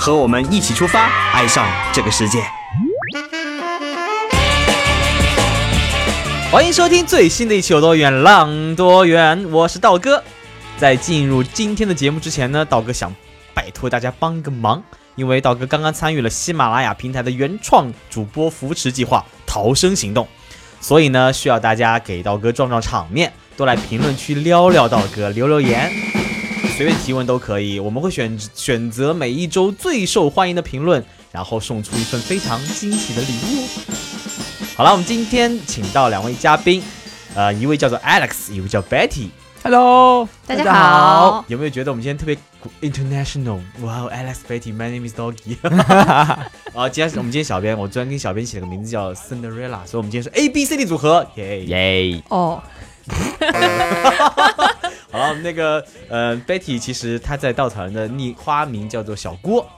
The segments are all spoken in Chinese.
和我们一起出发，爱上这个世界。欢迎收听最新的一期《有多远浪多远》，我是道哥。在进入今天的节目之前呢，道哥想拜托大家帮个忙，因为道哥刚刚参与了喜马拉雅平台的原创主播扶持计划“逃生行动”，所以呢，需要大家给道哥壮壮场面，多来评论区撩撩道哥，留留言，随便提问都可以。我们会选选择每一周最受欢迎的评论，然后送出一份非常惊喜的礼物。好了，我们今天请到两位嘉宾，呃，一位叫做 Alex，一位叫 Betty。Hello，大家好，有没有觉得我们今天特别 international？哇、wow,，Alex Betty，My name is Doggy。啊，今天我们今天小编，我昨天跟小编起了个名字叫 Cinderella，所以我们今天是 A B C D 组合，耶、耶！哦，好了，那个呃，Betty 其实她在稻草人的昵花名叫做小郭，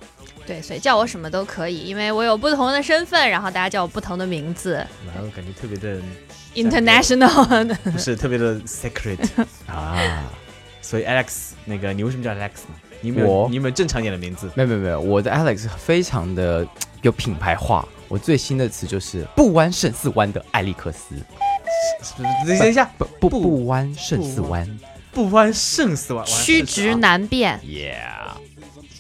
对，所以叫我什么都可以，因为我有不同的身份，然后大家叫我不同的名字然后感觉特别的，international。不是特别的 secret 啊。所以 Alex，那个你为什么叫 Alex 呢？你有没有我你有没有正常点的名字？没有没有没有，我的 Alex 非常的有品牌化。我最新的词就是不弯胜似弯的艾利克斯，等等一下，不不不不弯胜似弯。不欢胜似弯，曲直难辨，Yeah，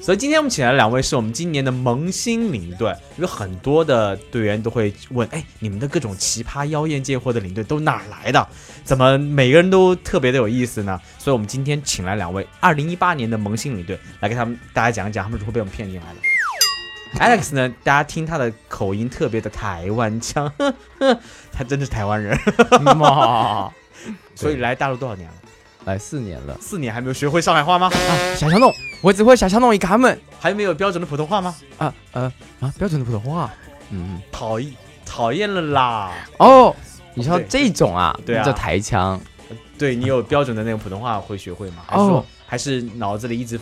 所以今天我们请来的两位是我们今年的萌新领队，有很多的队员都会问，哎，你们的各种奇葩妖艳贱货的领队都哪儿来的？怎么每个人都特别的有意思呢？所以我们今天请来两位二零一八年的萌新领队，来给他们大家讲一讲他们如何被我们骗进来的。Alex 呢，大家听他的口音特别的台湾腔，呵 呵他真的是台湾人，妈，所以来大陆多少年了？来四年了。四年还没有学会上海话吗？啊，小小弄，我只会小小弄一个他们还没有标准的普通话吗？啊呃啊，标准的普通话。嗯，讨厌，讨厌了啦！哦，你说这种啊，对啊叫台腔。对你有标准的那种普通话会学会吗？还是哦说还是脑子里一直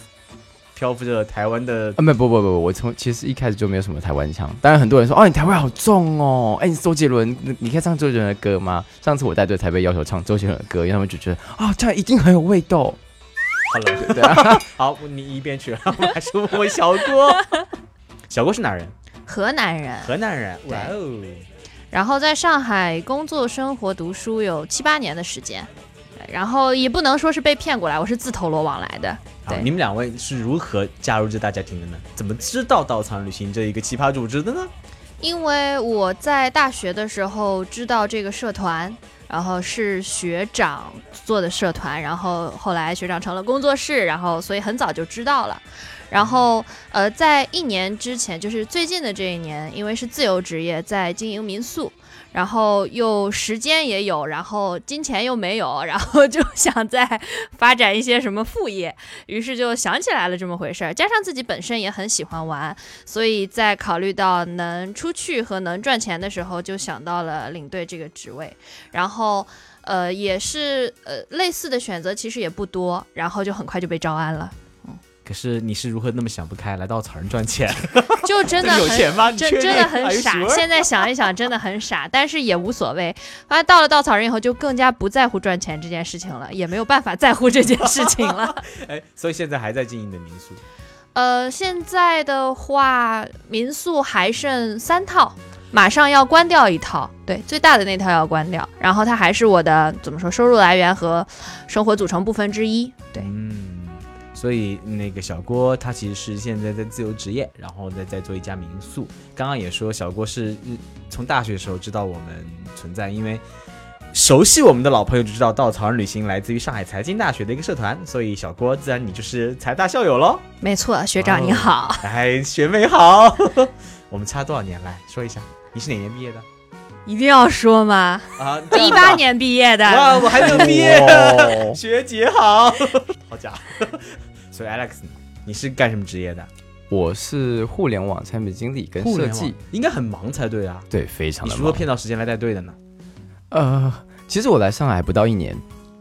漂浮着台湾的？啊，没不不不，我从其实一开始就没有什么台湾腔，当然很多人说哦，你台湾好重哦，哎，你是周杰伦，你你可以唱周杰伦的歌吗？上次我带队才被要求唱周杰伦的歌，因为他们就觉得啊、这样一定很有味道。好了，对啊，好，你一边去，我还是问问小郭。小郭是哪人？河南人，河南人。哇哦！然后在上海工作、生活、读书有七八年的时间，对然后也不能说是被骗过来，我是自投罗网来的。对你们两位是如何加入这大家庭的呢？怎么知道稻仓旅行这一个奇葩组织的呢？因为我在大学的时候知道这个社团，然后是学长做的社团，然后后来学长成了工作室，然后所以很早就知道了。然后呃，在一年之前，就是最近的这一年，因为是自由职业，在经营民宿，然后又时间也有，然后金钱又没有，然后就想再发展一些什么副业，于是就想起来了这么回事儿。加上自己本身也很喜欢玩，所以在考虑到能出去和能赚钱的时候，就想到了领队这个职位。然后，呃，也是呃类似的选择其实也不多，然后就很快就被招安了。可是你是如何那么想不开来稻草人赚钱？就真的有很钱吗？真真的很傻现在想一想真的很傻，但是也无所谓。反正到了稻草人以后，就更加不在乎赚钱这件事情了，也没有办法在乎这件事情了。哎，所以现在还在经营的民宿。呃，现在的话，民宿还剩三套，马上要关掉一套，对，最大的那套要关掉，然后它还是我的怎么说收入来源和生活组成部分之一。对，嗯，所以那个小郭他其实是现在在自由职业，然后再在做一家民宿。刚刚也说小郭是嗯从大学的时候知道我们存在，因为熟悉我们的老朋友就知道稻草人旅行来自于上海财经大学的一个社团，所以小郭自然你就是财大校友喽。没错，学长你好，哎，学妹好，我们差多少年来说一下？你是哪年毕业的？一定要说吗？啊，一八年毕业的，哇，我还没有毕业。哇 学姐好，好家伙！所以 Alex，你是干什么职业的？我是互联网产品经理跟设计，应该很忙才对啊。对，非常你如何。骗到时间来带队的呢？呃，其实我来上海不到一年，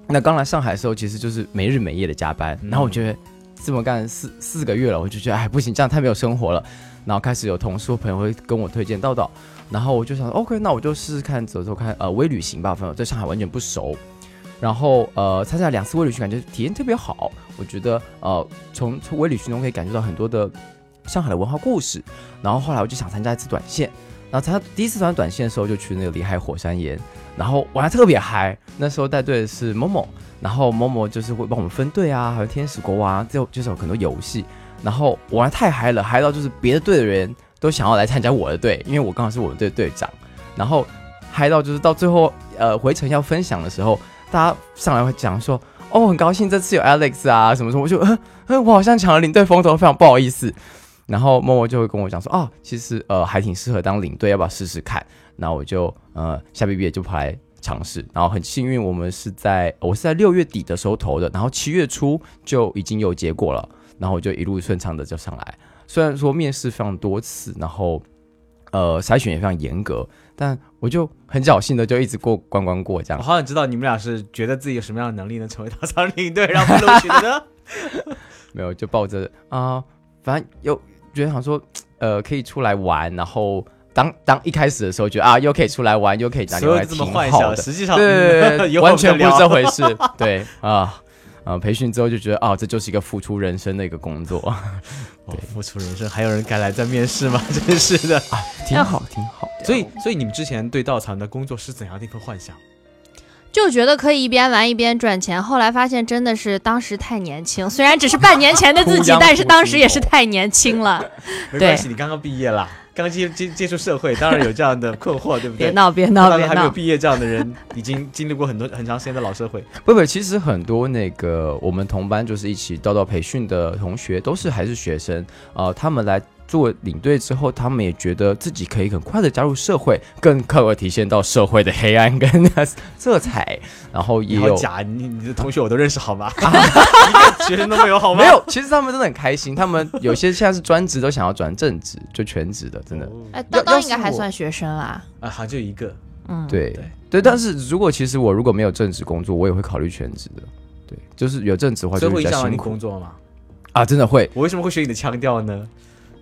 那刚来上海的时候，其实就是没日没夜的加班，嗯然后我觉得这么干四四个月了，我就觉得哎不行，这样太没有生活了。然后开始有同事或朋友会跟我推荐道道，然后我就想 OK，那我就试试看走走看，呃，微旅行吧，朋友在上海完全不熟。然后呃，参加两次微旅行，感觉体验特别好。我觉得呃，从从微旅行中可以感受到很多的上海的文化故事。然后后来我就想参加一次短线，然后参加第一次参加短线的时候，就去那个里海火山岩，然后玩的特别嗨。那时候带队的是某某，然后某某就是会帮我们分队啊，还有天使国王啊，最后就是有很多游戏。然后玩得太嗨了，嗨到就是别的队的人都想要来参加我的队，因为我刚好是我们队队长。然后嗨到就是到最后呃回程要分享的时候，大家上来会讲说。哦，很高兴这次有 Alex 啊，什么什么，我就，呃，呃，我好像抢了领队风头，非常不好意思。然后默默就会跟我讲说，哦，其实呃还挺适合当领队，要不要试试看？然后我就呃下毕业就跑来尝试，然后很幸运，我们是在我是在六月底的时候投的，然后七月初就已经有结果了，然后我就一路顺畅的就上来。虽然说面试非常多次，然后呃筛选也非常严格，但我就很侥幸的就一直过关关过这样。我好想知道你们俩是觉得自己有什么样的能力能成为大仓领队，然后被录取的呢？没有，就抱着啊、反正又觉得想说，呃，可以出来玩，然后当当一开始的时候觉得啊，又可以出来玩，又可以打电话，所有的这么挺幻想，好的，实际上对，完全不是这。回事，对啊。啊，培训之后就觉得哦，这就是一个付出人生的一个工作，哦付出人生，还有人敢来再面试吗？真是的。挺好，挺好。所以，所以你们之前对稻草人的工作是怎样的一份幻想？就觉得可以一边玩一边赚钱，后来发现真的是当时太年轻，虽然只是半年前的自己，但是当时也是太年轻了。没关系，你刚刚毕业了，刚接接接触社会，当然有这样的困惑，对不对？别闹，别闹，别当然还没有！毕业这样的人，已经经历过很多很长时间的老社会。不不，其实很多那个我们同班就是一起到到培训的同学，都是还是学生，呃，他们来做领队之后，他们也觉得自己可以很快的加入社会，更快的体现到社会的黑暗跟色彩，然后也有。假，你你的同学我都认识好吗？一个学生都没有好吗？没有，其实他们真的很开心。他们有些现在是专职，都想要转正职，就全职的，真的。哎，要叨叨应该还算学生啦。啊，好像就一个。嗯，对对对，但是如果其实我如果没有正职工作，我也会考虑全职的。对，就是有正职的话，就会比较辛苦你工作吗？啊，真的会我为什么会学你的腔调呢？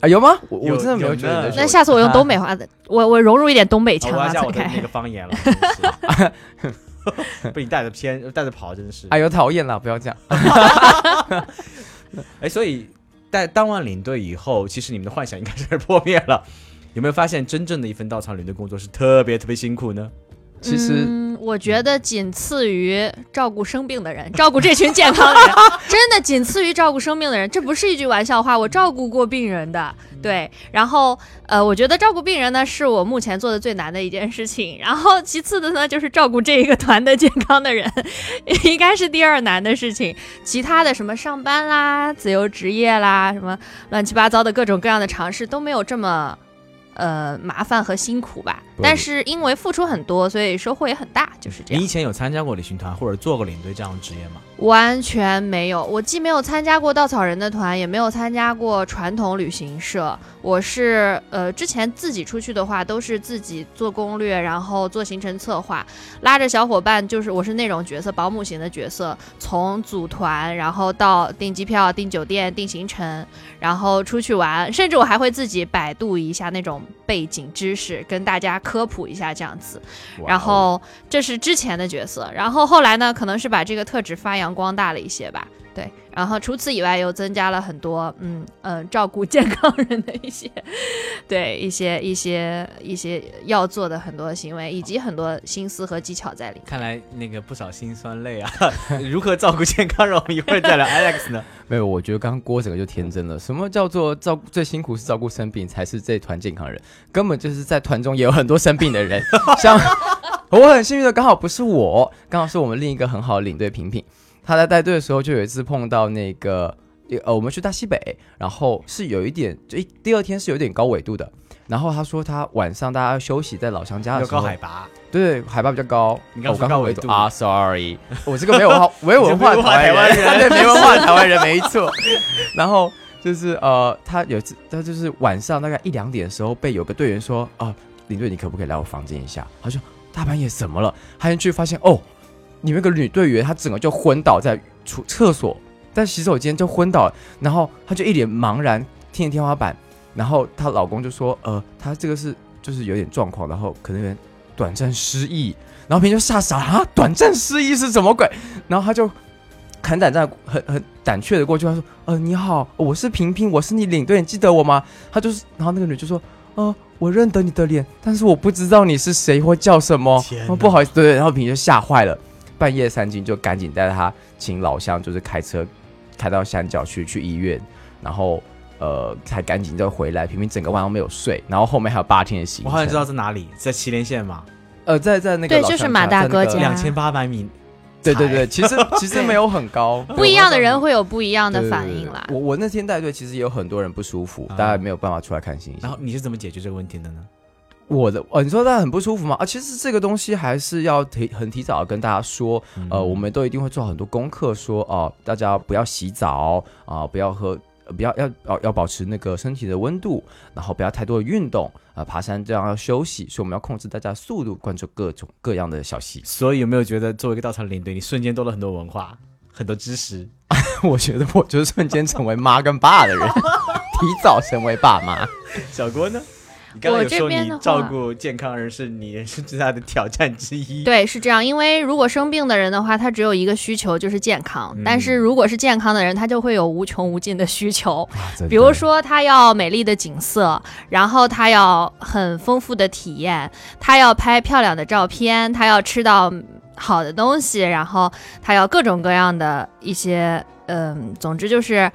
啊？有吗？我我真的没有觉得那下次我用东北话的，我我融入一点东北腔啊，哦我要下我再开的那个方言了，被你带着偏带着跑，真的是。哎呦，讨厌了！不要这样。哎，所以在当完领队以后，其实你们的幻想应该是破灭了。有没有发现真正的一份稻草领队工作是特别特别辛苦呢？其实嗯，我觉得仅次于照顾生病的人，照顾这群健康的人，真的仅次于照顾生病的人。这不是一句玩笑话，我照顾过病人的。对，然后呃，我觉得照顾病人呢，是我目前做的最难的一件事情。然后其次的呢，就是照顾这一个团的健康的人，应该是第二难的事情。其他的什么上班啦、自由职业啦、什么乱七八糟的各种各样的尝试都没有这么。呃，麻烦和辛苦吧，不但是因为付出很多，所以收获也很大，就是这样。你以前有参加过旅行团或者做过领队这样的职业吗？完全没有，我既没有参加过稻草人的团，也没有参加过传统旅行社。我是呃，之前自己出去的话，都是自己做攻略，然后做行程策划，拉着小伙伴，就是我是那种角色，保姆型的角色，从组团，然后到订机票、订酒店、订行程，然后出去玩，甚至我还会自己百度一下那种背景知识，跟大家科普一下这样子。然后这是之前的角色，然后后来呢，可能是把这个特质发扬光大了一些吧。对，然后除此以外，又增加了很多，嗯嗯、呃照顾健康人的一些，对一些一些一些要做的很多行为，以及很多心思和技巧在里面。看来那个不少辛酸泪啊！如何照顾健康人？我们一会儿再聊。Alex 呢？没有，我觉得刚刚郭整个就天真了。什么叫做照顾最辛苦是照顾生病，才是这团健康人？根本就是在团中也有很多生病的人。像我很幸运的，刚好不是我，刚好是我们另一个很好的领队平平。他在带队的时候，就有一次碰到那个呃，我们去大西北，然后是有一点，就一第二天是有点高纬度的。然后他说他晚上大家休息在老乡家的时候，高海拔，对，海拔比较高。你刚哦刚好说高纬度纬啊，sorry，我这个没有文化没有文化 的台湾人，没文化的台湾人没错。然后就是呃，他有一次他就是晚上大概一两点的时候，被有个队员说啊，领队你可不可以来我房间一下？他说大半夜怎么了？他进去发现哦，里面个女队员，她整个就昏倒在厨厕所，在洗手间就昏倒了，然后她就一脸茫然，听着天花板，然后她老公就说呃，她这个是就是有点状况，然后可能有点短暂失忆，然后平就吓傻了啊，短暂失忆是什么鬼？然后他就很胆战、很很胆怯的过去，他说：“呃，你好，我是平平，我是你领队，你记得我吗？”他就是，然后那个女就说：“呃，我认得你的脸，但是我不知道你是谁或叫什么。不好意思，对。”然后平平就吓坏了，半夜三更就赶紧带他请老乡，就是开车开到山脚去去医院，然后呃才赶紧就回来。平平整个晚上没有睡，然后后面还有八天的行程。我好像知道在哪里，在祁连县吗，呃，在在那个对就是马大哥两千八百米。对对对，其实其实没有很高，不一样的人会有不一样的反应啦。我我那天带队，其实也有很多人不舒服，啊大家没有办法出来看星星。然后你是怎么解决这个问题的呢？我的哦，你说大家很不舒服吗？啊，其实这个东西还是要提很提早地跟大家说，呃，我们都一定会做很多功课，说哦、大家不要洗澡啊、不要喝。呃不要要要要保持那个身体的温度，然后不要太多的运动啊、爬山这样要休息，所以我们要控制大家的速度，关注各种各样的小细节。所以有没有觉得作为一个稻草领队，你瞬间多了很多文化、很多知识？我觉得我就是瞬间成为妈跟爸的人，提早成为爸妈。小郭呢？你刚刚我有说这边的照顾健康人是你人生最大的挑战之一。对，是这样。因为如果生病的人的话，他只有一个需求就是健康；嗯但是如果是健康的人，他就会有无穷无尽的需求。比如说，他要美丽的景色，然后他要很丰富的体验，他要拍漂亮的照片，他要吃到好的东西，然后他要各种各样的一些，嗯，总之就是。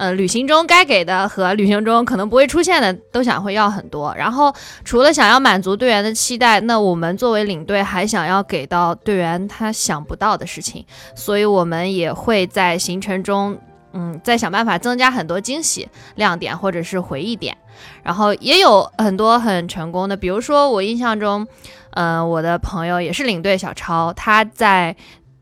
呃，旅行中该给的和旅行中可能不会出现的，都想会要很多。然后除了想要满足队员的期待，那我们作为领队还想要给到队员他想不到的事情，所以我们也会在行程中，嗯，再想办法增加很多惊喜、亮点或者是回忆点。然后也有很多很成功的，比如说我印象中，呃，我的朋友也是领队小超，他在。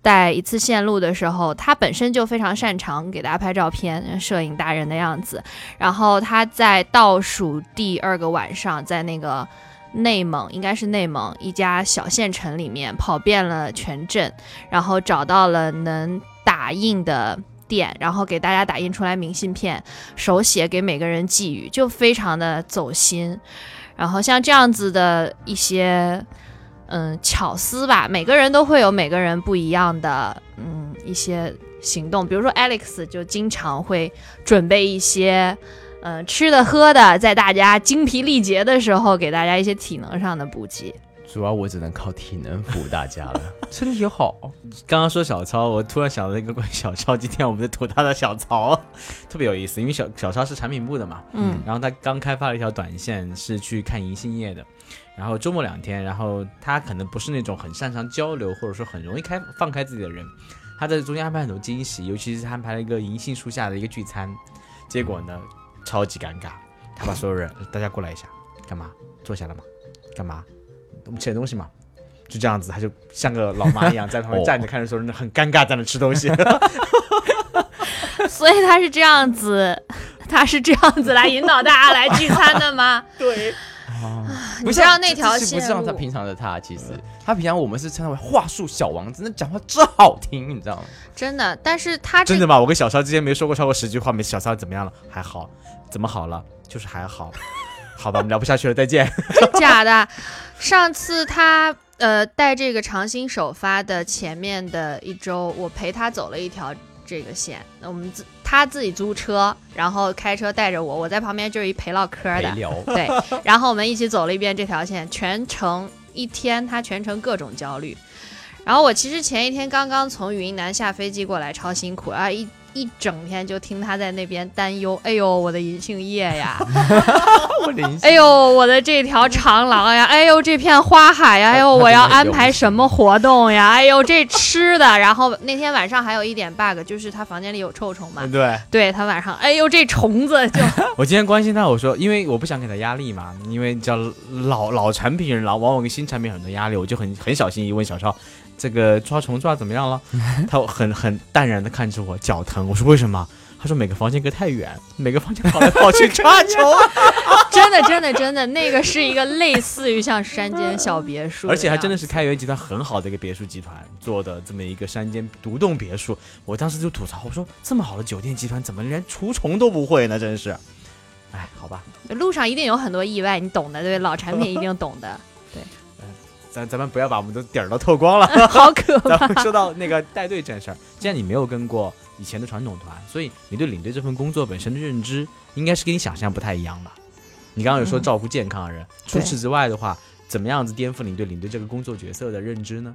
带一次线路的时候，他本身就非常擅长给大家拍照片，摄影达人的样子。然后他在倒数第二个晚上，在那个内蒙，应该是内蒙一家小县城里面跑遍了全镇，然后找到了能打印的店，然后给大家打印出来明信片，手写给每个人寄语，就非常的走心。然后像这样子的一些。嗯，巧思吧，每个人都会有每个人不一样的嗯一些行动。比如说 Alex 就经常会准备一些嗯吃的喝的，在大家精疲力竭的时候，给大家一些体能上的补给。主要我只能靠体能服务大家了，身体好。刚刚说小超，我突然想到一个关于小超，今天我们在吐他的小曹，特别有意思，因为小小超是产品部的嘛，嗯然后他刚开发了一条短线，是去看银杏叶的。然后周末两天，然后他可能不是那种很擅长交流，或者说很容易开放开自己的人，他在中间安排很多惊喜，尤其是安排了一个银杏树下的一个聚餐，结果呢超级尴尬，他把所有人大家过来一下，干嘛？坐下了吗？干嘛？我们吃点东西嘛。就这样子，他就像个老妈一样在旁边哦站着，看着所有人很尴尬在那吃东西。所以他是这样子，他是这样子来引导大家来聚餐的吗？对，啊，不像那条不像他平常的他，其实他平常我们是称他为话术小王子，那讲话真好听，你知道吗？真的，但是他真的吗？我跟小超之间没说过超过十句话，没小超怎么样了？还好，怎么好了？就是还好。好吧，我们聊不下去了，再见。真假的？上次他呃带这个长兴首发的前面的一周，我陪他走了一条这个线。那我们自他自己租车，然后开车带着我，我在旁边就是一陪唠嗑的。对，然后我们一起走了一遍这条线，全程一天，他全程各种焦虑。然后我其实前一天刚刚从云南下飞机过来，超辛苦啊！一一整天就听他在那边担忧，哎呦我的银杏叶呀，哎呦我的这条长廊呀，哎呦这片花海呀，哎呦我要安排什么活动呀，哎呦这吃的。然后那天晚上还有一点 bug，就是他房间里有臭虫嘛，对。对他晚上，哎呦这虫子就 我今天关心他，我说，因为我不想给他压力嘛，因为叫老老产品人，老往往给新产品很多压力，我就很很小心翼翼问小超，这个抓虫抓怎么样了？他很很淡然的看着我，脚疼。我说为什么？他说每个房间隔太远，每个房间跑来跑去抓虫，真的真的真的，那个是一个类似于像山间小别墅，而且还真的是开元集团很好的一个别墅集团做的这么一个山间独栋别墅。我当时就吐槽，我说这么好的酒店集团，怎么连除虫都不会呢？真是，哎，好吧，路上一定有很多意外，你懂的，对，老产品一定懂的，咱咱们不要把我们的底儿都透光了。好可 怕。咱们说到那个带队这件事儿，既然你没有跟过以前的传统团，所以你对领队这份工作本身的认知，应该是跟你想象不太一样吧？你刚刚有说嗯照顾健康的人，除此之外的话，怎么样子颠覆你对领队这个工作角色的认知呢？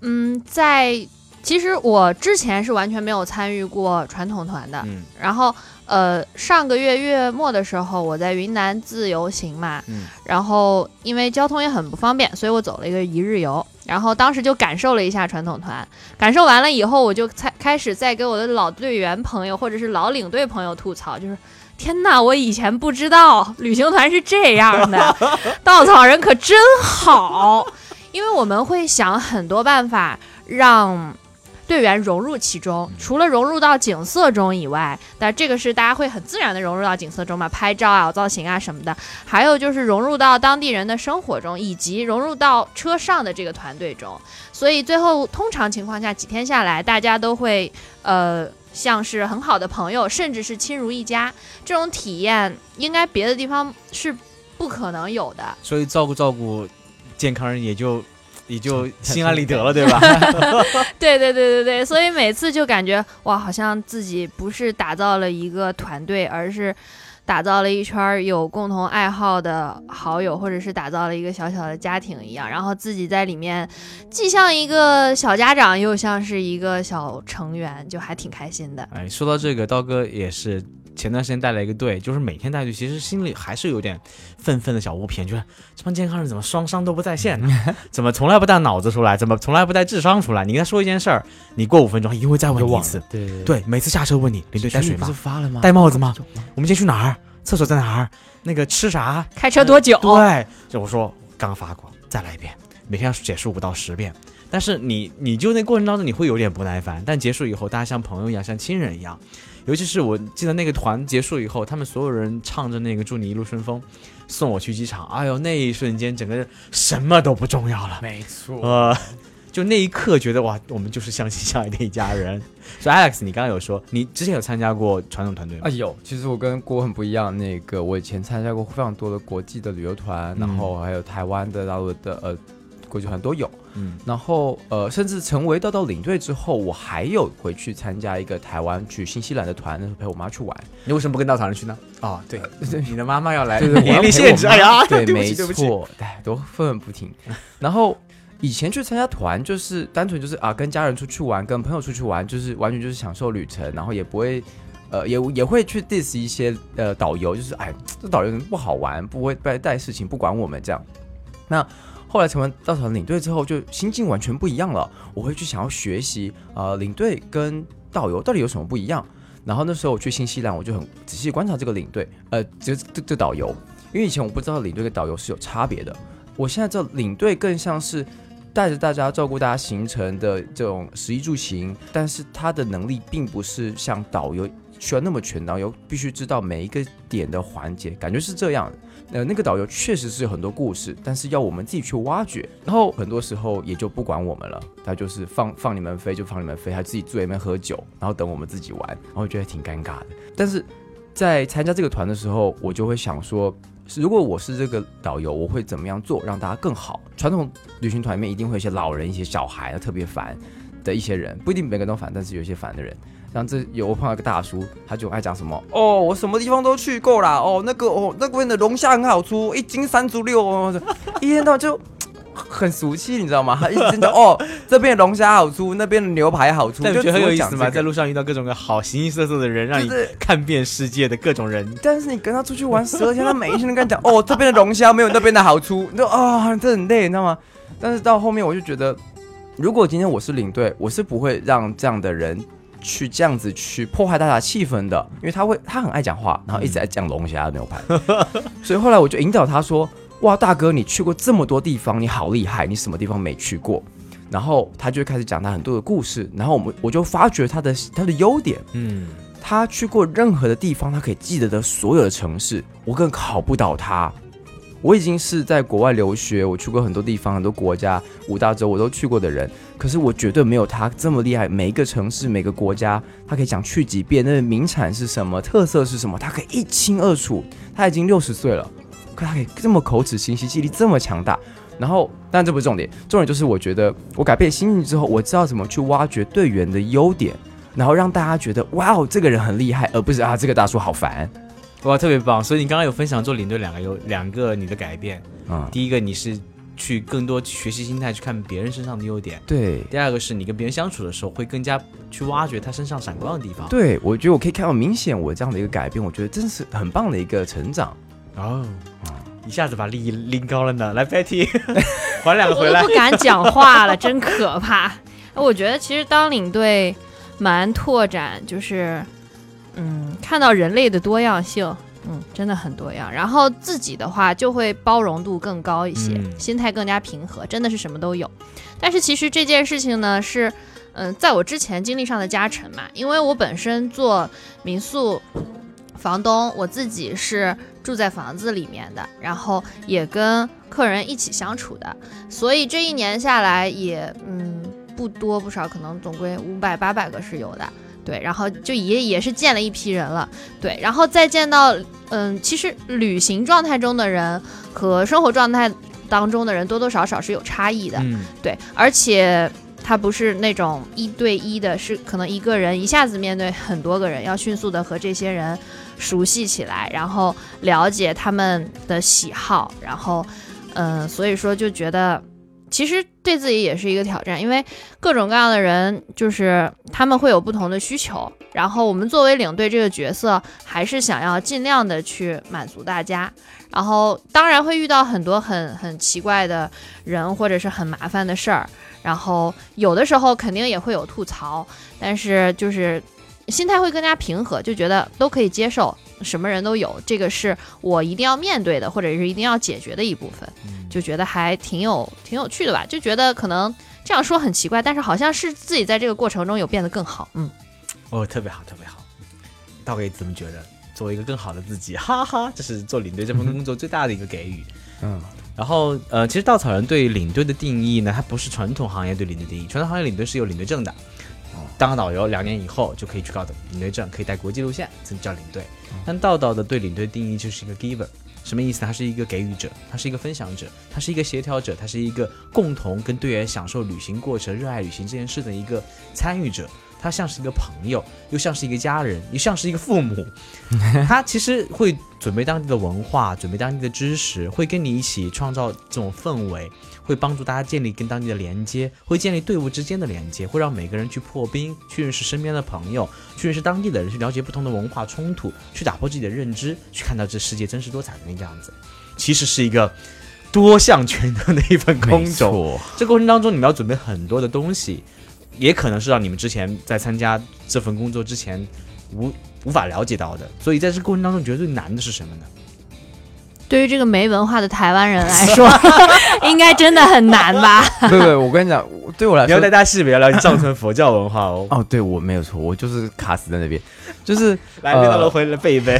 嗯，在其实我之前是完全没有参与过传统团的，嗯然后呃上个月月末的时候，我在云南自由行嘛，嗯然后因为交通也很不方便，所以我走了一个一日游。然后当时就感受了一下传统团，感受完了以后，我就才开始在给我的老队员朋友或者是老领队朋友吐槽，就是天呐，我以前不知道旅行团是这样的，稻草人可真好，因为我们会想很多办法让。队员融入其中，除了融入到景色中以外，但这个是大家会很自然的融入到景色中嘛，拍照啊、造型啊什么的。还有就是融入到当地人的生活中，以及融入到车上的这个团队中。所以最后通常情况下几天下来，大家都会呃像是很好的朋友，甚至是亲如一家。这种体验应该别的地方是不可能有的。所以照顾照顾健康人也就也就心安理得了，对吧？对对对对对，所以每次就感觉哇，好像自己不是打造了一个团队，而是打造了一圈有共同爱好的好友，或者是打造了一个小小的家庭一样。然后自己在里面，既像一个小家长，又像是一个小成员，就还挺开心的。哎，说到这个，刀哥也是前段时间带了一个队，就是每天带队，其实心里还是有点愤愤的小无偏，就是这帮健康人怎么双商都不在线呢？怎么从来不带脑子出来？怎么从来不带智商出来？你跟他说一件事儿，你过五分钟他一定会再问你一次。对对对，每次下车问你领队带水吗不是？发了吗？戴帽子吗？我们今天去哪儿？厕所在哪儿？那个吃啥？开车多久？对，就我说刚发过，再来一遍，每天要解释五到十遍。但是你你就那过程当中你会有点不耐烦，但结束以后大家像朋友一样，像亲人一样。尤其是我记得那个团结束以后，他们所有人唱着那个祝你一路顺风，送我去机场。哎呦，那一瞬间整个人什么都不重要了。没错。呃，就那一刻觉得哇，我们就是相亲相爱的一家人。所以 Alex，你刚刚有说你之前有参加过传统团队吗啊？有，其实我跟郭很不一样。那个我以前参加过非常多的国际的旅游团，然后还有台湾的、大陆的呃国际团都有。嗯，然后呃，甚至成为道道领队之后，我还有回去参加一个台湾去新西兰的团，那时候陪我妈去玩。你为什么不跟稻草人去呢？哦，对，你的妈妈要来对 对，年龄限制。陪 我妈哎呀，对，没错，对都愤愤不停。然后以前去参加团，就是单纯就是啊，跟家人出去玩，跟朋友出去玩，就是完全就是享受旅程，然后也不会。呃，也也会去 diss 一些呃导游，就是哎，这导游不好玩，不会带带事情，不管我们这样。那后来成为稻草人领队之后，就心境完全不一样了。我会去想要学习，呃，领队跟导游到底有什么不一样。然后那时候我去新西兰，我就很仔细观察这个领队，呃，这这这导游，因为以前我不知道领队跟导游是有差别的。我现在这领队更像是带着大家照顾大家行程的这种食衣住行，但是他的能力并不是像导游需要那么全，导游必须知道每一个点的环节，感觉是这样。呃，那个导游确实是有很多故事，但是要我们自己去挖掘，然后很多时候也就不管我们了，他就是放放你们飞就放你们飞，他自己坐在那边喝酒，然后等我们自己玩，然后觉得挺尴尬的。但是在参加这个团的时候，我就会想说，如果我是这个导游，我会怎么样做让大家更好？传统旅行团里面一定会有一些老人、一些小孩特别烦的一些人，不一定每个人都烦，但是有一些烦的人。像这有我碰到一个大叔，他就爱讲什么哦，我什么地方都去过啦，哦那个哦那边的龙虾很好出，一斤三足六哦，一天到晚就 很俗气，你知道吗？他 一直讲哦这边的龙虾好出，那边的牛排好出，但你觉得很有意思吗？在路上遇到各种各好形形色色的人，让你看遍世界的各种人。但是你跟他出去玩十二天，他每一天都跟你讲，哦，这边的龙虾没有那边的好出，你说啊、这很累，你知道吗？但是到后面我就觉得，如果今天我是领队，我是不会让这样的人去这样子去破坏大家的气氛的，因为他会他很爱讲话，然后一直在讲龙虾牛排，所以后来我就引导他说，哇，大哥，你去过这么多地方，你好厉害，你什么地方没去过？然后他就开始讲他很多的故事，然后我们我就发掘他的他的优点，嗯，他去过任何的地方，他可以记得的所有的城市，我更考不倒他。我已经是在国外留学，我去过很多地方、很多国家、五大洲我都去过的人，可是我绝对没有他这么厉害。每一个城市、每个国家，他可以讲去几遍，那名产是什么，特色是什么，他可以一清二楚。他已经六十岁了，可他可以这么口齿清晰，记忆力这么强大。然后，但这不是重点，重点就是我觉得我改变心境之后，我知道怎么去挖掘队员的优点。然后让大家觉得哇哦，这个人很厉害，而不是啊这个大叔好烦，哇，特别棒！所以你刚刚有分享做领队两个有两个你的改变，嗯，第一个你是去更多学习心态去看别人身上的优点，对，第二个是你跟别人相处的时候会更加去挖掘他身上闪光的地方。对，我觉得我可以看到明显我这样的一个改变，我觉得真是很棒的一个成长哦，一下子把利益拎高了呢。来，Betty，还 两个回来，我都不敢讲话了，真可怕。我觉得其实当领队。蛮拓展，就是，嗯，看到人类的多样性，嗯，真的很多样。然后自己的话就会包容度更高一些，心态更加平和，真的是什么都有。但是其实这件事情呢，是，嗯，在我之前经历上的加成嘛，因为我本身做民宿房东，我自己是住在房子里面的，然后也跟客人一起相处的，所以这一年下来也，嗯。不多不少，可能总归五百八百个是有的，对，然后就也也是见了一批人了，对，然后再见到，嗯，其实旅行状态中的人和生活状态当中的人多多少少是有差异的，对，而且他不是那种一对一的，是可能一个人一下子面对很多个人，要迅速的和这些人熟悉起来，然后了解他们的喜好，然后，嗯，所以说就觉得。其实对自己也是一个挑战，因为各种各样的人，就是他们会有不同的需求。然后我们作为领队这个角色，还是想要尽量的去满足大家。然后当然会遇到很多很很奇怪的人，或者是很麻烦的事儿。然后有的时候肯定也会有吐槽，但是就是心态会更加平和，就觉得都可以接受。什么人都有，这个是我一定要面对的，或者是一定要解决的一部分，就觉得还挺有挺有趣的吧？就觉得可能这样说很奇怪，但是好像是自己在这个过程中有变得更好。嗯，哦，特别好，特别好。道哥怎么觉得？做一个更好的自己，哈哈，这是做领队这份工作最大的一个给予。嗯，然后呃，其实稻草人对领队的定义呢，它不是传统行业对领队定义，传统行业领队是有领队证的。当个导游两年以后就可以去搞的领队证，可以带国际路线，这叫领队。但道道的对领队定义就是一个 giver，什么意思？他是一个给予者，他是一个分享者，他是一个协调者，他是一个共同跟队员享受旅行过程、热爱旅行这件事的一个参与者。他像是一个朋友，又像是一个家人，又像是一个父母。他其实会准备当地的文化，准备当地的知识，会跟你一起创造这种氛围。会帮助大家建立跟当地的连接，会建立队伍之间的连接，会让每个人去破冰，去认识身边的朋友，去认识当地的人，去了解不同的文化冲突，去打破自己的认知，去看到这世界真实多彩的那个样子。其实是一个多项全能的一份工作。这过程当中，你们要准备很多的东西，也可能是让你们之前在参加这份工作之前无无法了解到的。所以在这过程当中，你觉得最难的是什么呢？对于这个没文化的台湾人来说，应该真的很难吧？对对，我跟你讲，对我来说，你要带大家细别聊藏传佛教文化哦。哦，对我没有错，我就是卡死在那边，就是来六道轮回来背一背。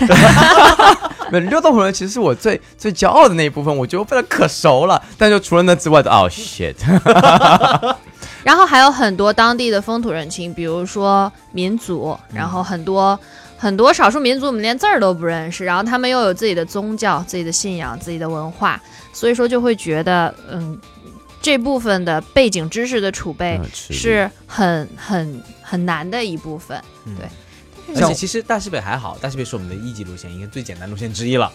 没六道轮回其实是我最最骄傲的那一部分，我觉得我背的可熟了。但就除了那之外的，哦 shit。然后还有很多当地的风土人情，比如说民族，然后很多。很多少数民族我们连字儿都不认识，然后他们又有自己的宗教、自己的信仰、自己的文化，所以说就会觉得，嗯，这部分的背景知识的储备是很很很难的一部分。对，而且其实大西北还好，大西北是我们的一级路线，应该最简单路线之一了。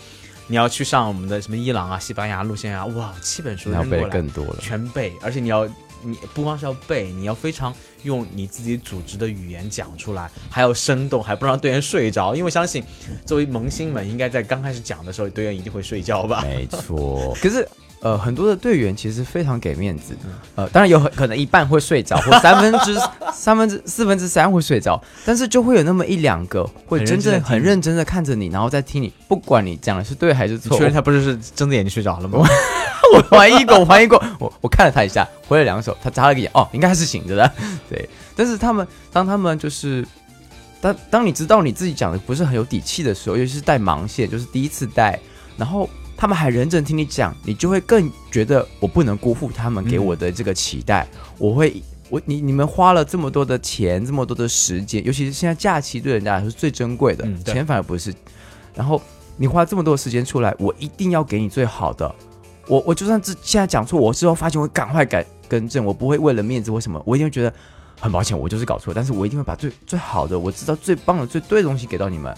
你要去上我们的什么伊朗啊、西班牙路线啊，哇，七本书要背更多了，全背，而且你要。你不光是要背，你要非常用你自己组织的语言讲出来，还要生动，还不让队员睡着。因为我相信，作为萌新们，应该在刚开始讲的时候，队员一定会睡觉吧？没错。可是。呃，很多的队员其实非常给面子，呃，当然有很可能一半会睡着，或三分之 三分之四分之三会睡着，但是就会有那么一两个会真正很认真的看着你，然后再听你，不管你讲的是对还是错。确认他不是是睁着眼睛睡着了吗？我怀疑过，我怀疑过，我我看了他一下，回了两手，他眨了个眼，哦，应该是醒着的。对，但是他们当他们就是当当你知道你自己讲的不是很有底气的时候，尤其是带盲线，就是第一次带，然后他们还认真听你讲，你就会更觉得我不能辜负他们给我的这个期待，我会。我你你们花了这么多的钱，这么多的时间，尤其是现在假期对人家来说是最珍贵的，嗯钱反而不是。然后你花这么多时间出来，我一定要给你最好的。我我就算这现在讲错，我之后发现我会赶快改更正，我不会为了面子或什么，我一定会觉得很抱歉，我就是搞错，但是我一定会把最最好的，我知道最棒的、最对的东西给到你们。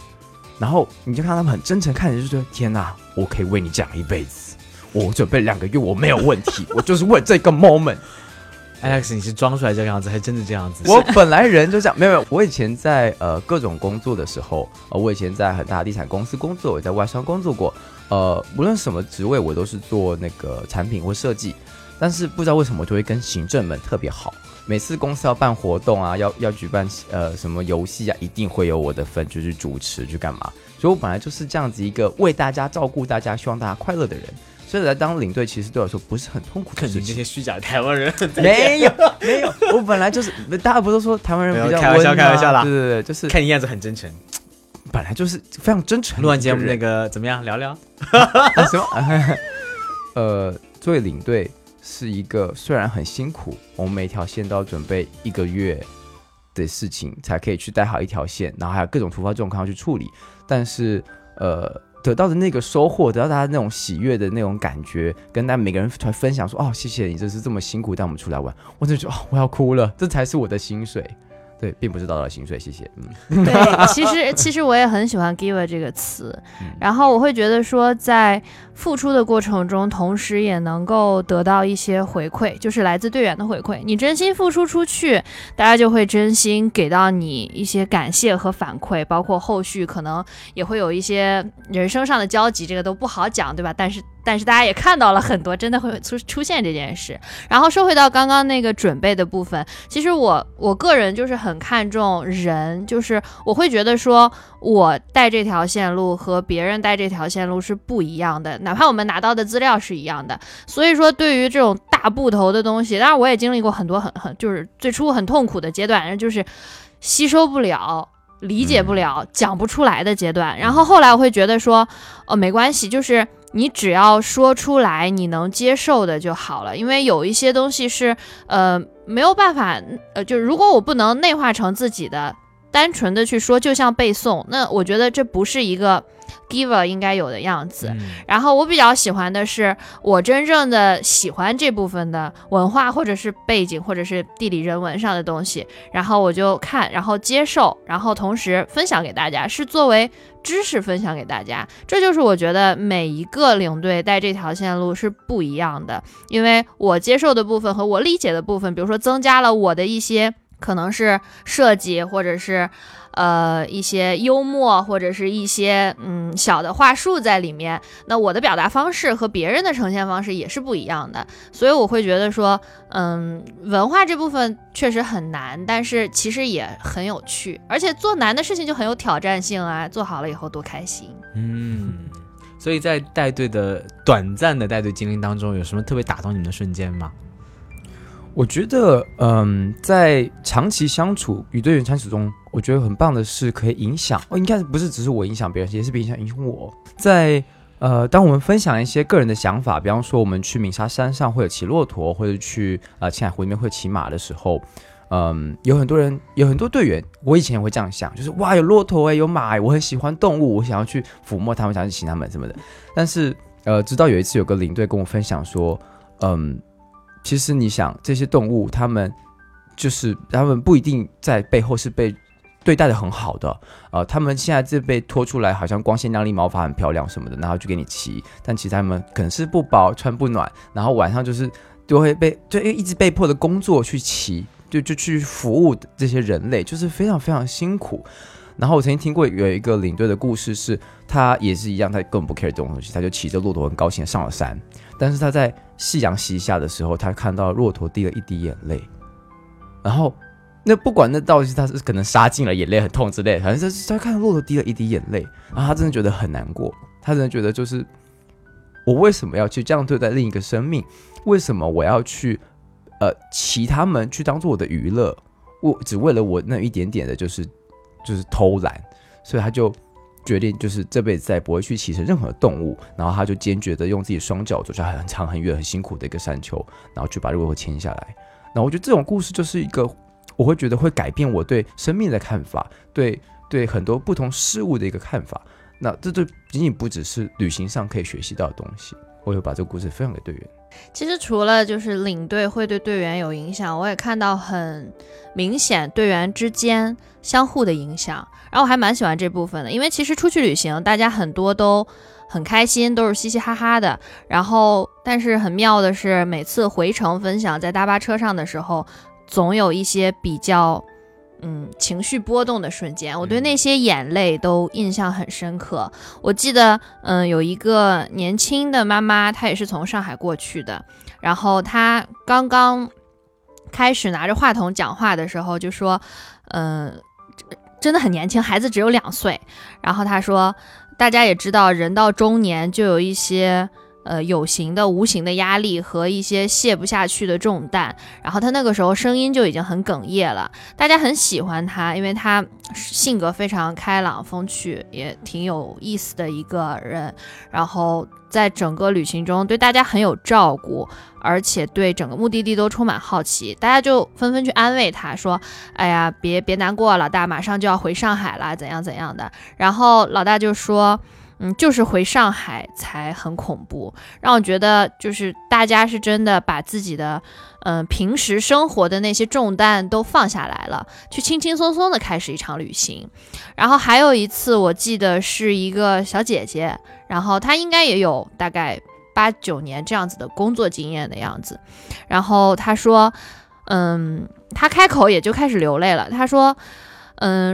然后你就看他们很真诚看着，就觉得天哪，我可以为你讲一辈子。我准备两个月，我没有问题，我就是为这个 moment。Alex，你是装出来这个样子，还真的这样子？我 本来人就这样，没有没有。我以前在呃各种工作的时候，呃，我以前在很大的地产公司工作，我也在外商工作过，呃，无论什么职位，我都是做那个产品或设计。但是不知道为什么，就会跟行政们特别好。每次公司要办活动啊，要要举办呃什么游戏啊，一定会有我的份，就是主持去干嘛。所以我本来就是这样子一个为大家照顾大家，希望大家快乐的人。所以来当领队，其实对我来说不是很痛苦的事情这。些虚假的台湾人，没有没有，我本来就是大家不都说台湾人比较开玩笑开玩笑啦对对对，就是看你样子很真诚。本来就是非常真诚。录完节目那个个怎么样？聊聊。啊什么？呃，作为领队是一个虽然很辛苦，我们每条线都要准备一个月的事情，才可以去带好一条线，然后还有各种突发状况要去处理，但是呃。得到的那个收获，得到大家那种喜悦的那种感觉，跟大家每个人来分享说：“哦，谢谢你，这是这么辛苦带我们出来玩。”我真的觉得哦，我要哭了，这才是我的薪水。对，并不是得到的薪水，谢谢。嗯，对，其实其实我也很喜欢 “give” 这个词，嗯然后我会觉得说，在付出的过程中，同时也能够得到一些回馈，就是来自队员的回馈。你真心付出出去，大家就会真心给到你一些感谢和反馈，包括后续可能也会有一些人生上的交集，这个都不好讲，对吧？但是但是大家也看到了很多，真的会出出现这件事。然后说回到刚刚那个准备的部分，其实我我个人就是很看重人，就是我会觉得说，我带这条线路和别人带这条线路是不一样的，哪怕我们拿到的资料是一样的。所以说，对于这种大部头的东西，当然我也经历过很多很很就是最初很痛苦的阶段，就是吸收不了。理解不了、讲不出来的阶段，然后后来我会觉得说，哦，没关系，就是你只要说出来，你能接受的就好了。因为有一些东西是，呃，没有办法，呃，就如果我不能内化成自己的，单纯的去说，就像背诵，那我觉得这不是一个 giver 应该有的样子。嗯然后我比较喜欢的是，我真正的喜欢这部分的文化，或者是背景，或者是地理人文上的东西，然后我就看，然后接受，然后同时分享给大家，是作为知识分享给大家。这就是我觉得每一个领队带这条线路是不一样的，因为我接受的部分和我理解的部分，比如说增加了我的一些可能是设计，或者是。呃，一些幽默或者是一些嗯小的话术在里面，那我的表达方式和别人的呈现方式也是不一样的，所以我会觉得说，嗯，文化这部分确实很难，但是其实也很有趣，而且做难的事情就很有挑战性啊，做好了以后多开心。嗯，所以在带队的短暂的带队经历当中，有什么特别打动你们的瞬间吗？我觉得，嗯，在长期相处与队员相处中，我觉得很棒的是可以影响哦，应该不是只是我影响别人，也是别人影响我。在呃，当我们分享一些个人的想法，比方说我们去鸣沙山上会有骑骆驼，或者去呃青海湖里面会骑马的时候，嗯，有很多人，有很多队员，我以前也会这样想，就是哇，有骆驼哎，有马哎，我很喜欢动物，我想要去抚摸它们，想要去骑它们什么的。但是呃，直到有一次有个领队跟我分享说，嗯。其实你想，这些动物，它们就是它们不一定在背后是被对待的很好的，呃，它们现在这被拖出来，好像光鲜亮丽、毛发很漂亮什么的，然后就给你骑，但其实它们可能是不饱穿不暖，然后晚上就是就会被就一直被迫的工作去骑，就就去服务这些人类，就是非常非常辛苦。然后我曾经听过有一个领队的故事是，他也是一样，他根本不 care 这种东西，他就骑着骆驼很高兴上了山，但是他在夕阳西下的时候，他看到骆驼滴了一滴眼泪，然后那不管那到底是他是可能杀进了眼泪很痛之类，反正就是他看到骆驼滴了一滴眼泪，然后他真的觉得很难过，他真的觉得就是我为什么要去这样对待另一个生命？为什么我要去呃骑他们去当做我的娱乐？我只为了我那一点点的就是就是偷懒，所以他就决定就是这辈子再不会去骑乘任何动物，然后他就坚决的用自己双脚走下很长很远很辛苦的一个山丘，然后去把骆驼牵下来。那我觉得这种故事就是一个，我会觉得会改变我对生命的看法，对对很多不同事物的一个看法。那这就仅仅不只是旅行上可以学习到的东西。我有把这个故事分享给队员。其实除了就是领队会对队员有影响，我也看到很明显队员之间相互的影响。然后我还蛮喜欢这部分的，因为其实出去旅行，大家很多都很开心，都是嘻嘻哈哈的。然后，但是很妙的是，每次回程分享在大巴车上的时候，总有一些比较。嗯，情绪波动的瞬间，我对那些眼泪都印象很深刻。我记得，嗯，有一个年轻的妈妈，她也是从上海过去的，然后她刚刚开始拿着话筒讲话的时候，就说，嗯，真的很年轻，孩子只有两岁。然后她说，大家也知道，人到中年就有一些。呃，有形的、无形的压力和一些卸不下去的重担，然后他那个时候声音就已经很哽咽了。大家很喜欢他，因为他性格非常开朗、风趣，也挺有意思的一个人。然后在整个旅行中对大家很有照顾，而且对整个目的地都充满好奇。大家就纷纷去安慰他说：“哎呀，别别难过，老大马上就要回上海了，怎样怎样的。”然后老大就说。嗯，就是回上海才很恐怖，让我觉得就是大家是真的把自己的，嗯，平时生活的那些重担都放下来了，去轻轻松松的开始一场旅行。然后还有一次，我记得是一个小姐姐，然后她应该也有大概八九年这样子的工作经验的样子，然后她说，嗯，她开口也就开始流泪了，她说。嗯，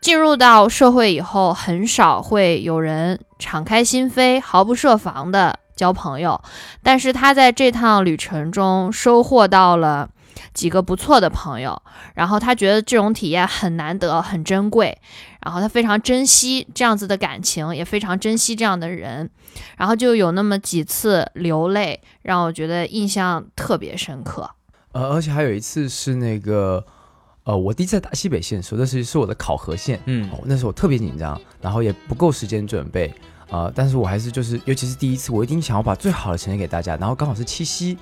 进入到社会以后，很少会有人敞开心扉、毫不设防的交朋友。但是他在这趟旅程中收获到了几个不错的朋友，然后他觉得这种体验很难得、很珍贵，然后他非常珍惜这样子的感情，也非常珍惜这样的人，然后就有那么几次流泪，让我觉得印象特别深刻。呃，而且还有一次是那个。呃，我第一次打西北线的时候，那是是我的考核线，嗯，那时候我特别紧张，然后也不够时间准备，啊，但是我还是就是，尤其是第一次，我一定想要把最好的呈现给大家，然后刚好是七夕，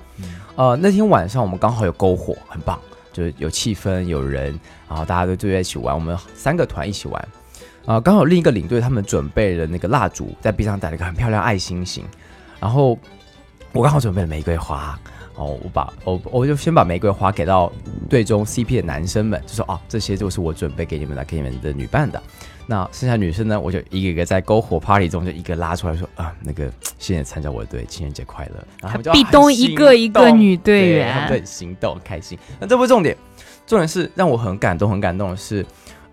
呃，那天晚上我们刚好有篝火，很棒，就是有气氛，有人，然后大家都聚在一起玩，我们三个团一起玩，啊，刚好另一个领队他们准备了那个蜡烛，在壁上打了一个很漂亮爱心形，然后我刚好准备了玫瑰花。哦，我把我我就先把玫瑰花给到队中 CP 的男生们，就说啊，这些就是我准备给你们的，给你们的女伴的。那剩下女生呢，我就一个一个在篝火 party 中就一个拉出来说啊，那个谢谢参加我的队，情人节快乐。然后壁咚一个一个女队员，他们很心动开心。那这不是重点，重点是让我很感动很感动的是，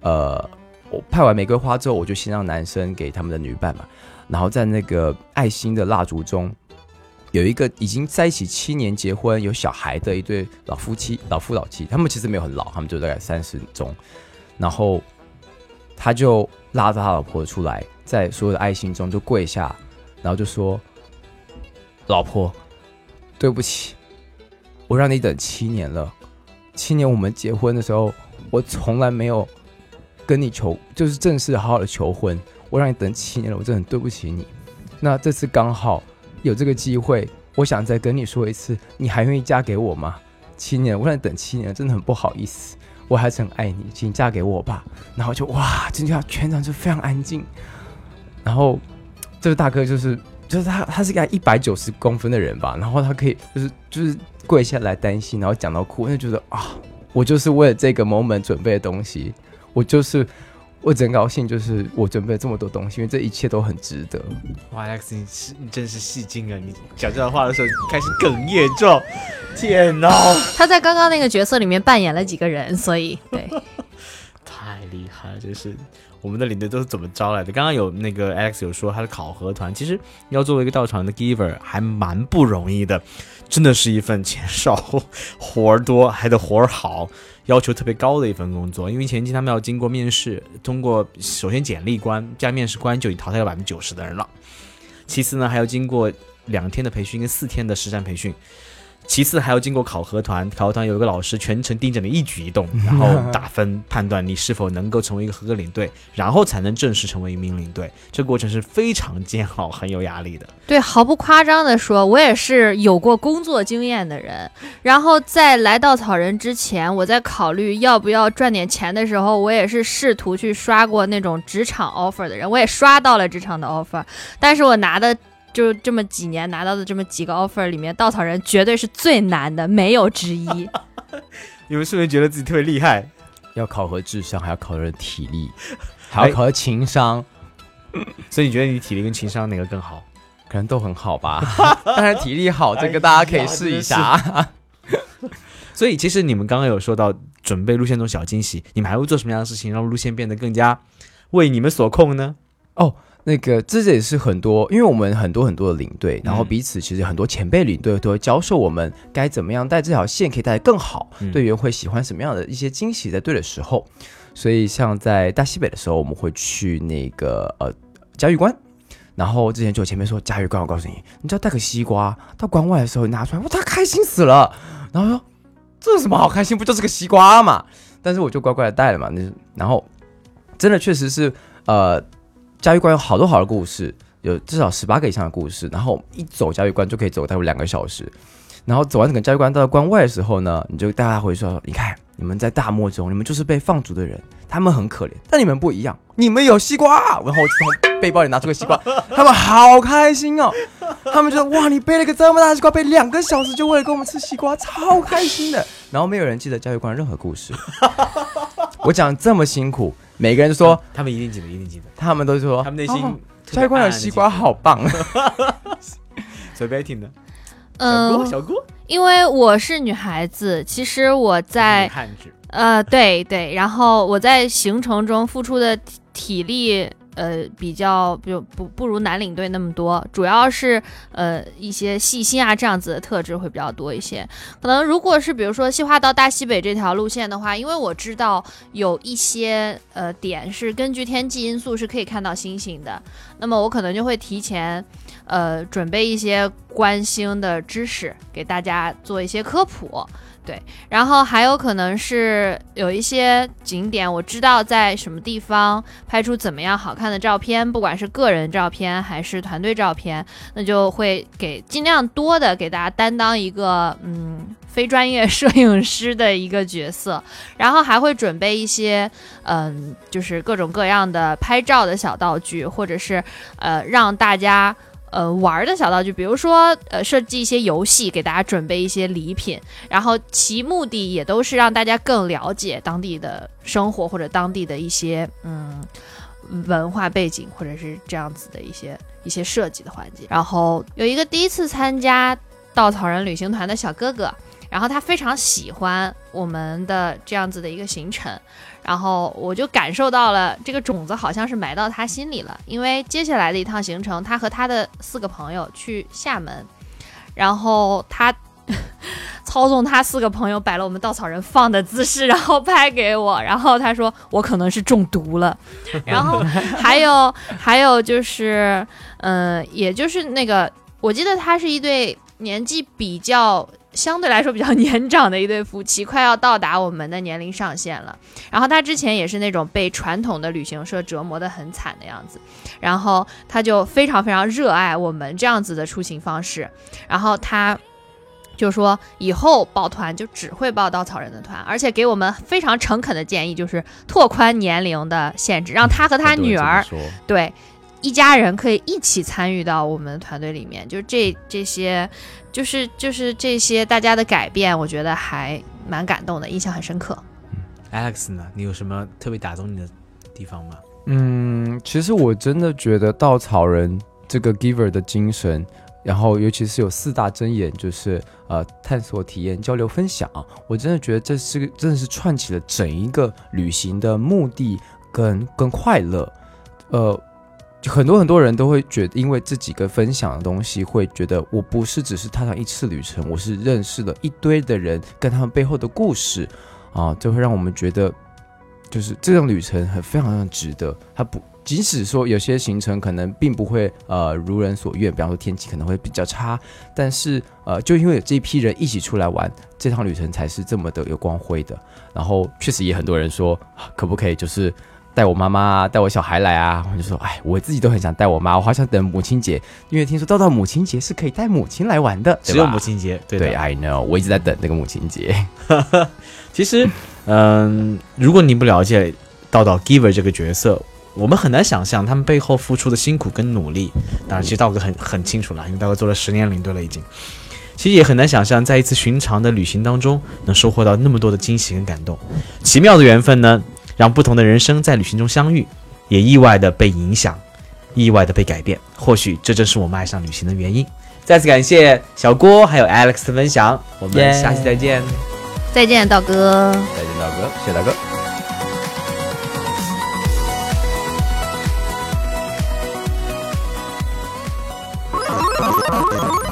呃，我派完玫瑰花之后，我就先让男生给他们的女伴嘛，然后在那个爱心的蜡烛中。有一个已经在一起七年、结婚有小孩的一对老夫妻、老夫老妻，他们其实没有很老，他们就大概三十中。然后他就拉着他老婆出来，在所有的爱心中就跪下，然后就说：“老婆，对不起，我让你等七年了。七年我们结婚的时候，我从来没有跟你求，就是正式好好的求婚。我让你等七年了，我真的很对不起你。那这次刚好。”有这个机会，我想再跟你说一次，你还愿意嫁给我吗？七年，我让你等七年，真的很不好意思。我还是很爱你，请嫁给我吧。然后就哇，真的全场就非常安静。然后这个大哥就是，就是他，他是个一百九十公分的人吧。然后他可以就是就是跪下来担心，然后讲到哭，就觉得啊，我就是为了这个 moment 准备的东西，我就是。我真高兴，就是我准备了这么多东西，因为这一切都很值得。哇，Alex，你是你真是戏精啊！你讲这段话的时候开始哽咽状，天哪！他在刚刚那个角色里面扮演了几个人，所以对，太厉害了！就是我们的领队都是怎么招来的？刚刚有那个 Alex 有说他的考核团，其实要作为一个到场的 giver 还蛮不容易的，真的是一份钱少活儿多还得活儿好。要求特别高的一份工作，因为前期他们要经过面试，通过首先简历关加面试关就已经淘汰了百分之九十的人了，其次呢还要经过两天的培训跟四天的实战培训，其次还要经过考核团，考核团有一个老师全程盯着你一举一动，然后打分判断你是否能够成为一个合格领队，然后才能正式成为一名领队。这个过程是非常煎熬、很有压力的。对，毫不夸张的说，我也是有过工作经验的人。然后在来稻草人之前，我在考虑要不要赚点钱的时候，我也是试图去刷过那种职场 offer 的人，我也刷到了职场的 offer，但是我拿的。就这么几年拿到的这么几个 offer 里面，稻草人绝对是最难的，没有之一。你们是不是觉得自己特别厉害？要考核智商，还要考核体力，还要考核情商。所以你觉得你体力跟情商哪个更好？可能都很好吧。当然体力好，这个大家可以试一下。所以其实你们刚刚有说到准备路线中小惊喜，你们还会做什么样的事情让路线变得更加为你们所控呢？哦。那个，这也是很多，因为我们很多很多的领队，然后彼此其实很多前辈领队都会教授我们该怎么样带这条线可以带得更好，队员会喜欢什么样的一些惊喜在对的时候。所以像在大西北的时候，我们会去那个呃嘉峪关，然后之前就有前辈说嘉峪关，我告诉你，你只要带个西瓜到关外的时候拿出来，哇，他开心死了。然后说这有什么好开心，不就是个西瓜嘛？但是我就乖乖的带了嘛。那然后真的确实是呃。嘉峪关有好多好的故事，有至少十八个以上的故事。然后一走嘉峪关就可以走大概两个小时。然后走完整个嘉峪关到关外的时候呢，你就大家会说：“你看，你们在大漠中，你们就是被放逐的人，他们很可怜，但你们不一样，你们有西瓜。”然后我从背包里拿出个西瓜，他们好开心哦。他们就说：“哇，你背了个这么大的西瓜，背两个小时就为了跟我们吃西瓜，超开心的。”然后没有人记得嘉峪关任何故事。我讲这么辛苦。每个人都说，他们一定记得，一定记得。他们都说，他们内心嘉峪关的西瓜好棒。随便听的，嗯，小郭，因为我是女孩子，其实我在呃，对对，然后我在行程中付出的体力。呃，比较就不不如男领队那么多，主要是呃一些细心啊这样子的特质会比较多一些。可能如果是比如说细化到大西北这条路线的话，因为我知道有一些呃点是根据天气因素是可以看到星星的，那么我可能就会提前呃准备一些观星的知识给大家做一些科普。对，然后还有可能是有一些景点，我知道在什么地方拍出怎么样好看的照片，不管是个人照片还是团队照片，那就会给尽量多的给大家担当一个嗯非专业摄影师的一个角色，然后还会准备一些嗯就是各种各样的拍照的小道具，或者是呃让大家。呃，玩的小道具，比如说，呃，设计一些游戏，给大家准备一些礼品，然后其目的也都是让大家更了解当地的生活或者当地的一些嗯文化背景，或者是这样子的一些一些设计的环节。然后有一个第一次参加稻草人旅行团的小哥哥，然后他非常喜欢我们的这样子的一个行程。然后我就感受到了这个种子好像是埋到他心里了，因为接下来的一趟行程，他和他的四个朋友去厦门，然后他 操纵他四个朋友摆了我们稻草人放的姿势，然后拍给我，然后他说我可能是中毒了，然后还有还有就是，嗯，也就是那个，我记得他是一对年纪比较。相对来说比较年长的一对夫妻，快要到达我们的年龄上限了。然后他之前也是那种被传统的旅行社折磨得很惨的样子，然后他就非常非常热爱我们这样子的出行方式。然后他就说以后报团就只会报稻草人的团，而且给我们非常诚恳的建议，就是拓宽年龄的限制，让他和他女儿对。一家人可以一起参与到我们团队里面，就是这这些，就是就是这些大家的改变，我觉得还蛮感动的，印象很深刻。Alex 呢，你有什么特别打动你的地方吗？嗯，其实我真的觉得稻草人这个 giver 的精神，然后尤其是有四大箴言，就是呃探索、体验、交流、分享，我真的觉得这是个真的是串起了整一个旅行的目的跟跟快乐，呃。很多很多人都会觉得，因为这几个分享的东西，会觉得我不是只是踏上一次旅程，我是认识了一堆的人，跟他们背后的故事，啊，就会让我们觉得，就是这种旅程很非常非常值得。它不即使说有些行程可能并不会呃如人所愿，比方说天气可能会比较差，但是呃就因为有这一批人一起出来玩，这趟旅程才是这么的有光辉的。然后确实也很多人说，可不可以就是带我妈妈啊，带我小孩来啊？我就说，哎，我自己都很想带我妈，我好想等母亲节，因为听说到到母亲节是可以带母亲来玩的，只有母亲节，对对，I know，我一直在等那个母亲节。其实，嗯，如果你不了解道道 Giver 这个角色，我们很难想象他们背后付出的辛苦跟努力。当然，其实道哥很很清楚了，因为道哥做了十年领队了已经。其实也很难想象，在一次寻常的旅行当中，能收获到那么多的惊喜跟感动。奇妙的缘分呢，让不同的人生在旅行中相遇，也意外的被影响，意外的被改变。或许这正是我们爱上旅行的原因。再次感谢小郭还有 Alex 的分享，我们下期再见。再见，道哥。再见，道哥，谢谢大哥。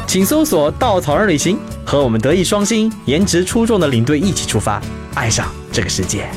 请搜索“稻草人旅行”，和我们德艺双馨、颜值出众的领队一起出发，爱上这个世界。